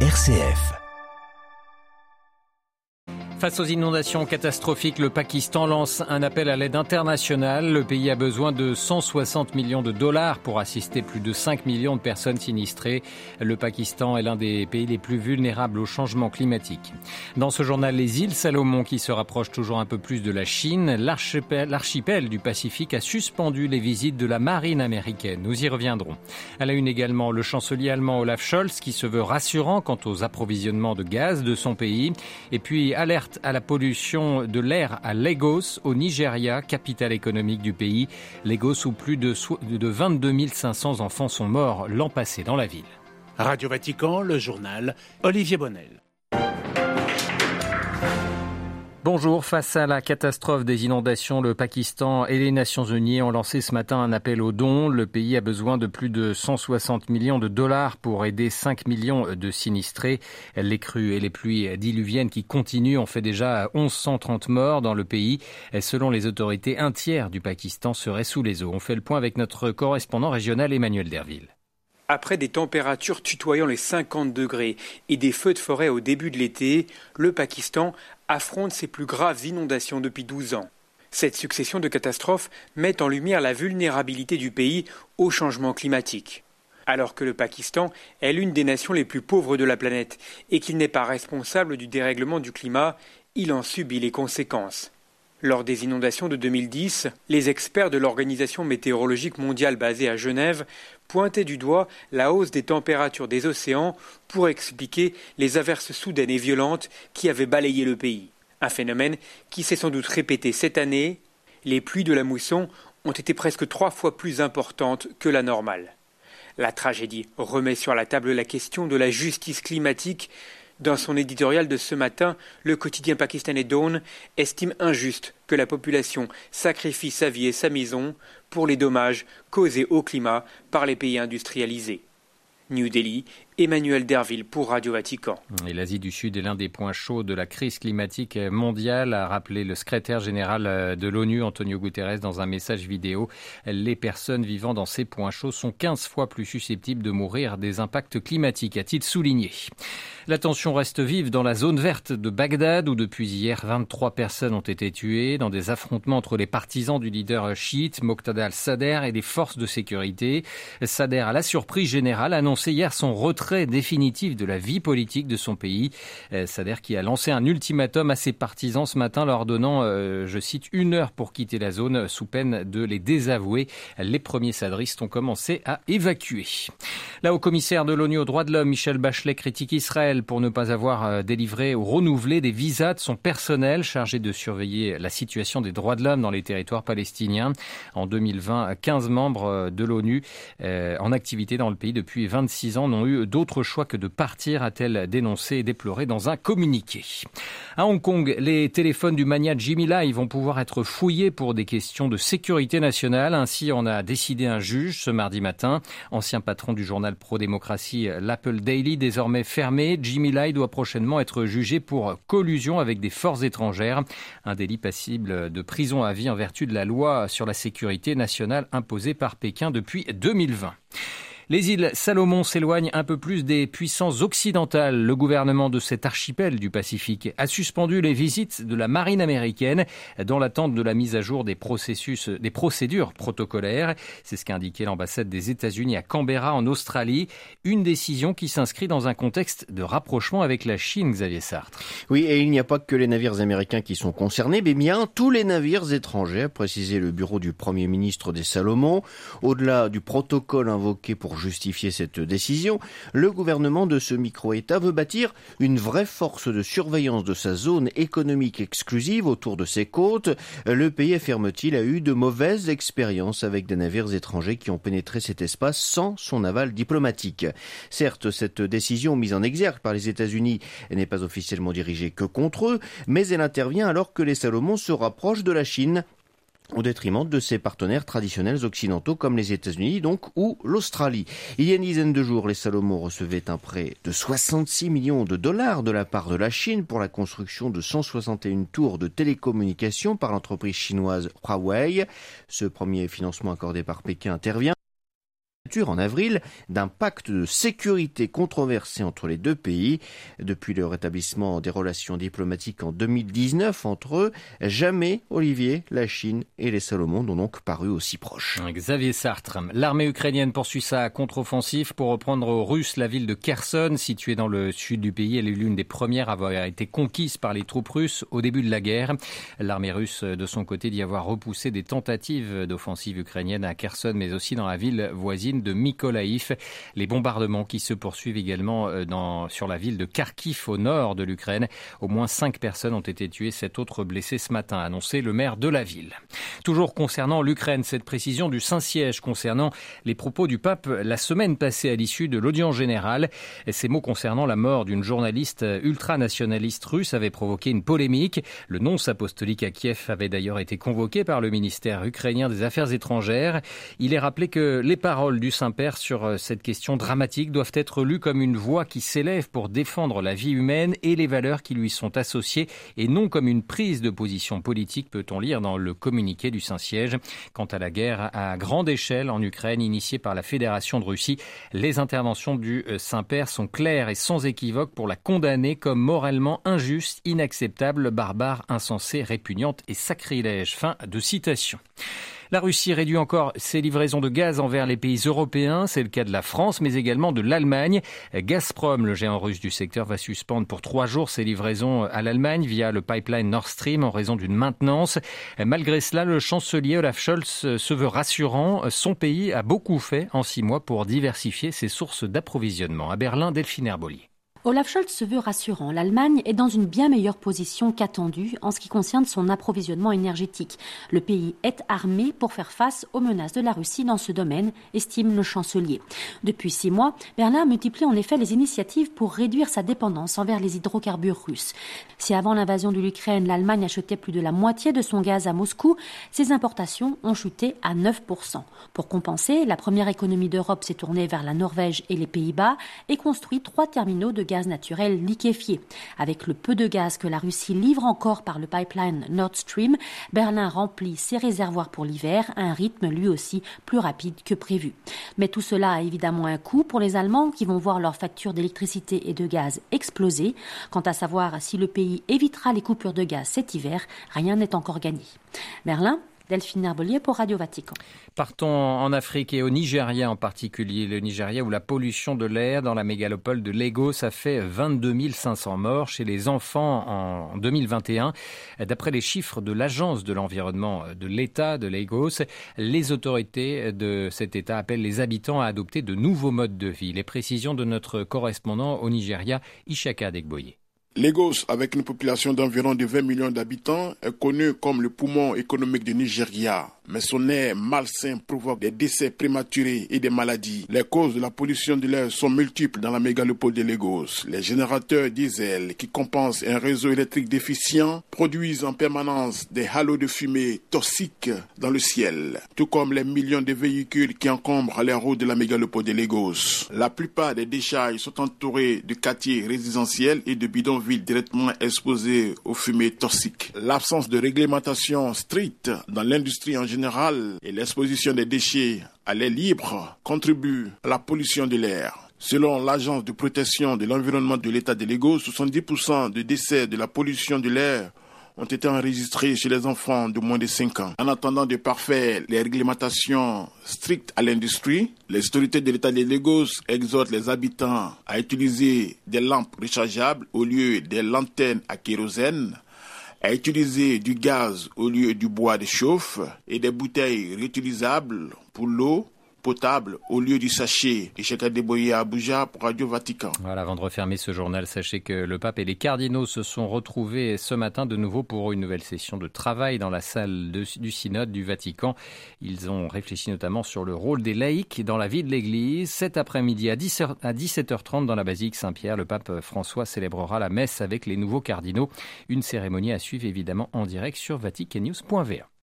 RCF. Face aux inondations catastrophiques, le Pakistan lance un appel à l'aide internationale. Le pays a besoin de 160 millions de dollars pour assister plus de 5 millions de personnes sinistrées. Le Pakistan est l'un des pays les plus vulnérables au changement climatique. Dans ce journal, les îles Salomon qui se rapprochent toujours un peu plus de la Chine, l'archipel du Pacifique a suspendu les visites de la marine américaine. Nous y reviendrons. À la une également, le chancelier allemand Olaf Scholz qui se veut rassurant quant aux approvisionnements de gaz de son pays. Et puis alerte à la pollution de l'air à Lagos, au Nigeria, capitale économique du pays. Lagos où plus de 22 500 enfants sont morts l'an passé dans la ville. Radio Vatican, le journal Olivier Bonnel. Bonjour. Face à la catastrophe des inondations, le Pakistan et les Nations Unies ont lancé ce matin un appel aux dons. Le pays a besoin de plus de 160 millions de dollars pour aider 5 millions de sinistrés. Les crues et les pluies diluviennes qui continuent ont fait déjà 1130 morts dans le pays. Selon les autorités, un tiers du Pakistan serait sous les eaux. On fait le point avec notre correspondant régional Emmanuel Derville. Après des températures tutoyant les 50 degrés et des feux de forêt au début de l'été, le Pakistan affronte ses plus graves inondations depuis 12 ans. Cette succession de catastrophes met en lumière la vulnérabilité du pays au changement climatique. Alors que le Pakistan est l'une des nations les plus pauvres de la planète et qu'il n'est pas responsable du dérèglement du climat, il en subit les conséquences. Lors des inondations de 2010, les experts de l'Organisation météorologique mondiale basée à Genève pointaient du doigt la hausse des températures des océans pour expliquer les averses soudaines et violentes qui avaient balayé le pays. Un phénomène qui s'est sans doute répété cette année. Les pluies de la mousson ont été presque trois fois plus importantes que la normale. La tragédie remet sur la table la question de la justice climatique dans son éditorial de ce matin, le quotidien pakistanais Dawn estime injuste que la population sacrifie sa vie et sa maison pour les dommages causés au climat par les pays industrialisés. New Delhi, Emmanuel Derville pour Radio Vatican. Et l'Asie du Sud est l'un des points chauds de la crise climatique mondiale, a rappelé le secrétaire général de l'ONU, Antonio Guterres, dans un message vidéo. Les personnes vivant dans ces points chauds sont 15 fois plus susceptibles de mourir des impacts climatiques, a-t-il souligné. La tension reste vive dans la zone verte de Bagdad, où depuis hier, 23 personnes ont été tuées dans des affrontements entre les partisans du leader chiite Moqtada al-Sadr et des forces de sécurité. Sadr, à la surprise générale, a annoncé hier son retrait définitif de la vie politique de son pays. Sadr qui a lancé un ultimatum à ses partisans ce matin, leur donnant, euh, je cite, une heure pour quitter la zone sous peine de les désavouer. Les premiers sadristes ont commencé à évacuer. Là, au commissaire de l'ONU aux droits de l'homme, Michel Bachelet critique Israël pour ne pas avoir euh, délivré ou renouvelé des visas de son personnel chargé de surveiller la situation des droits de l'homme dans les territoires palestiniens. En 2020, 15 membres euh, de l'ONU euh, en activité dans le pays depuis 26 ans n'ont eu d'autre choix que de partir, a-t-elle dénoncé et déploré dans un communiqué. À Hong Kong, les téléphones du mania Jimmy Lai vont pouvoir être fouillés pour des questions de sécurité nationale. Ainsi, on a décidé un juge ce mardi matin, ancien patron du journal pro-démocratie l'Apple Daily, désormais fermé. Jimmy Lai doit prochainement être jugé pour collusion avec des forces étrangères, un délit passible de prison à vie en vertu de la loi sur la sécurité nationale imposée par Pékin depuis 2020. Les îles Salomon s'éloignent un peu plus des puissances occidentales. Le gouvernement de cet archipel du Pacifique a suspendu les visites de la marine américaine dans l'attente de la mise à jour des processus, des procédures protocolaires. C'est ce qu'a indiqué l'ambassade des États-Unis à Canberra en Australie. Une décision qui s'inscrit dans un contexte de rapprochement avec la Chine, Xavier Sartre. Oui, et il n'y a pas que les navires américains qui sont concernés, mais bien tous les navires étrangers, a précisé le bureau du Premier ministre des Salomon. Au-delà du protocole invoqué pour justifier cette décision, le gouvernement de ce micro-État veut bâtir une vraie force de surveillance de sa zone économique exclusive autour de ses côtes. Le pays, affirme-t-il, a eu de mauvaises expériences avec des navires étrangers qui ont pénétré cet espace sans son aval diplomatique. Certes, cette décision mise en exergue par les États-Unis n'est pas officiellement dirigée que contre eux, mais elle intervient alors que les Salomons se rapprochent de la Chine au détriment de ses partenaires traditionnels occidentaux comme les États-Unis donc ou l'Australie. Il y a une dizaine de jours, les Salomon recevaient un prêt de 66 millions de dollars de la part de la Chine pour la construction de 161 tours de télécommunications par l'entreprise chinoise Huawei. Ce premier financement accordé par Pékin intervient en avril d'un pacte de sécurité controversé entre les deux pays. Depuis le rétablissement des relations diplomatiques en 2019 entre eux, jamais, Olivier, la Chine et les Salomon n'ont donc paru aussi proches. Xavier Sartre, l'armée ukrainienne poursuit sa contre-offensive pour reprendre aux Russes la ville de Kherson, située dans le sud du pays. Elle est l'une des premières à avoir été conquise par les troupes russes au début de la guerre. L'armée russe, de son côté, dit avoir repoussé des tentatives d'offensive ukrainienne à Kherson, mais aussi dans la ville voisine de Mykolaïv. Les bombardements qui se poursuivent également euh, dans, sur la ville de Kharkiv au nord de l'Ukraine. Au moins cinq personnes ont été tuées, sept autres blessées ce matin, a annoncé le maire de la ville. Toujours concernant l'Ukraine, cette précision du Saint-Siège concernant les propos du pape la semaine passée à l'issue de l'audience générale. Ces mots concernant la mort d'une journaliste ultranationaliste russe avaient provoqué une polémique. Le nonce apostolique à Kiev avait d'ailleurs été convoqué par le ministère ukrainien des Affaires étrangères. Il est rappelé que les paroles du du Saint-Père sur euh, cette question dramatique doivent être lues comme une voix qui s'élève pour défendre la vie humaine et les valeurs qui lui sont associées et non comme une prise de position politique, peut-on lire dans le communiqué du Saint-Siège. Quant à la guerre à grande échelle en Ukraine initiée par la Fédération de Russie, les interventions du euh, Saint-Père sont claires et sans équivoque pour la condamner comme morellement injuste, inacceptable, barbare, insensée, répugnante et sacrilège. Fin de citation. La Russie réduit encore ses livraisons de gaz envers les pays européens. C'est le cas de la France, mais également de l'Allemagne. Gazprom, le géant russe du secteur, va suspendre pour trois jours ses livraisons à l'Allemagne via le pipeline Nord Stream en raison d'une maintenance. Malgré cela, le chancelier Olaf Scholz se veut rassurant. Son pays a beaucoup fait en six mois pour diversifier ses sources d'approvisionnement. À Berlin, Delphine Herbolier. Olaf Scholz se veut rassurant. L'Allemagne est dans une bien meilleure position qu'attendue en ce qui concerne son approvisionnement énergétique. Le pays est armé pour faire face aux menaces de la Russie dans ce domaine, estime le chancelier. Depuis six mois, Berlin multiplie en effet les initiatives pour réduire sa dépendance envers les hydrocarbures russes. Si avant l'invasion de l'Ukraine, l'Allemagne achetait plus de la moitié de son gaz à Moscou, ses importations ont chuté à 9%. Pour compenser, la première économie d'Europe s'est tournée vers la Norvège et les Pays-Bas et construit trois terminaux de gaz naturel liquéfié. Avec le peu de gaz que la Russie livre encore par le pipeline Nord Stream, Berlin remplit ses réservoirs pour l'hiver à un rythme lui aussi plus rapide que prévu. Mais tout cela a évidemment un coût pour les Allemands qui vont voir leurs factures d'électricité et de gaz exploser. Quant à savoir si le pays évitera les coupures de gaz cet hiver, rien n'est encore gagné. Berlin Delphine Herbelier pour Radio Vatican. Partons en Afrique et au Nigeria en particulier. Le Nigeria où la pollution de l'air dans la mégalopole de Lagos a fait 22 500 morts chez les enfants en 2021. D'après les chiffres de l'Agence de l'environnement de l'État de Lagos, les autorités de cet État appellent les habitants à adopter de nouveaux modes de vie. Les précisions de notre correspondant au Nigeria, Ishaka Degboye. Lagos, avec une population d'environ de 20 millions d'habitants, est connu comme le poumon économique du Nigeria mais son air malsain provoque des décès prématurés et des maladies. Les causes de la pollution de l'air sont multiples dans la mégalopole de Lagos. Les générateurs diesel qui compensent un réseau électrique déficient produisent en permanence des halos de fumée toxiques dans le ciel, tout comme les millions de véhicules qui encombrent les routes de la mégalopole de Lagos. La plupart des décharges sont entourées de quartiers résidentiels et de bidonvilles directement exposés aux fumées toxiques. L'absence de réglementation stricte dans l'industrie en général et l'exposition des déchets à l'air libre contribuent à la pollution de l'air. Selon l'Agence de protection de l'environnement de l'État de Lagos, 70% des décès de la pollution de l'air ont été enregistrés chez les enfants de moins de 5 ans. En attendant de parfaire les réglementations strictes à l'industrie, les autorités de l'État de Lagos exhortent les habitants à utiliser des lampes rechargeables au lieu des lanternes à kérosène à utiliser du gaz au lieu du bois de chauffe et des bouteilles réutilisables pour l'eau au lieu du sachet. Et à Abuja pour Radio Vatican. Voilà, avant de refermer ce journal, sachez que le pape et les cardinaux se sont retrouvés ce matin de nouveau pour une nouvelle session de travail dans la salle du synode du Vatican. Ils ont réfléchi notamment sur le rôle des laïcs dans la vie de l'Église. Cet après-midi à, à 17h30 dans la basilique Saint-Pierre, le pape François célébrera la messe avec les nouveaux cardinaux. Une cérémonie à suivre évidemment en direct sur vaticannews.va.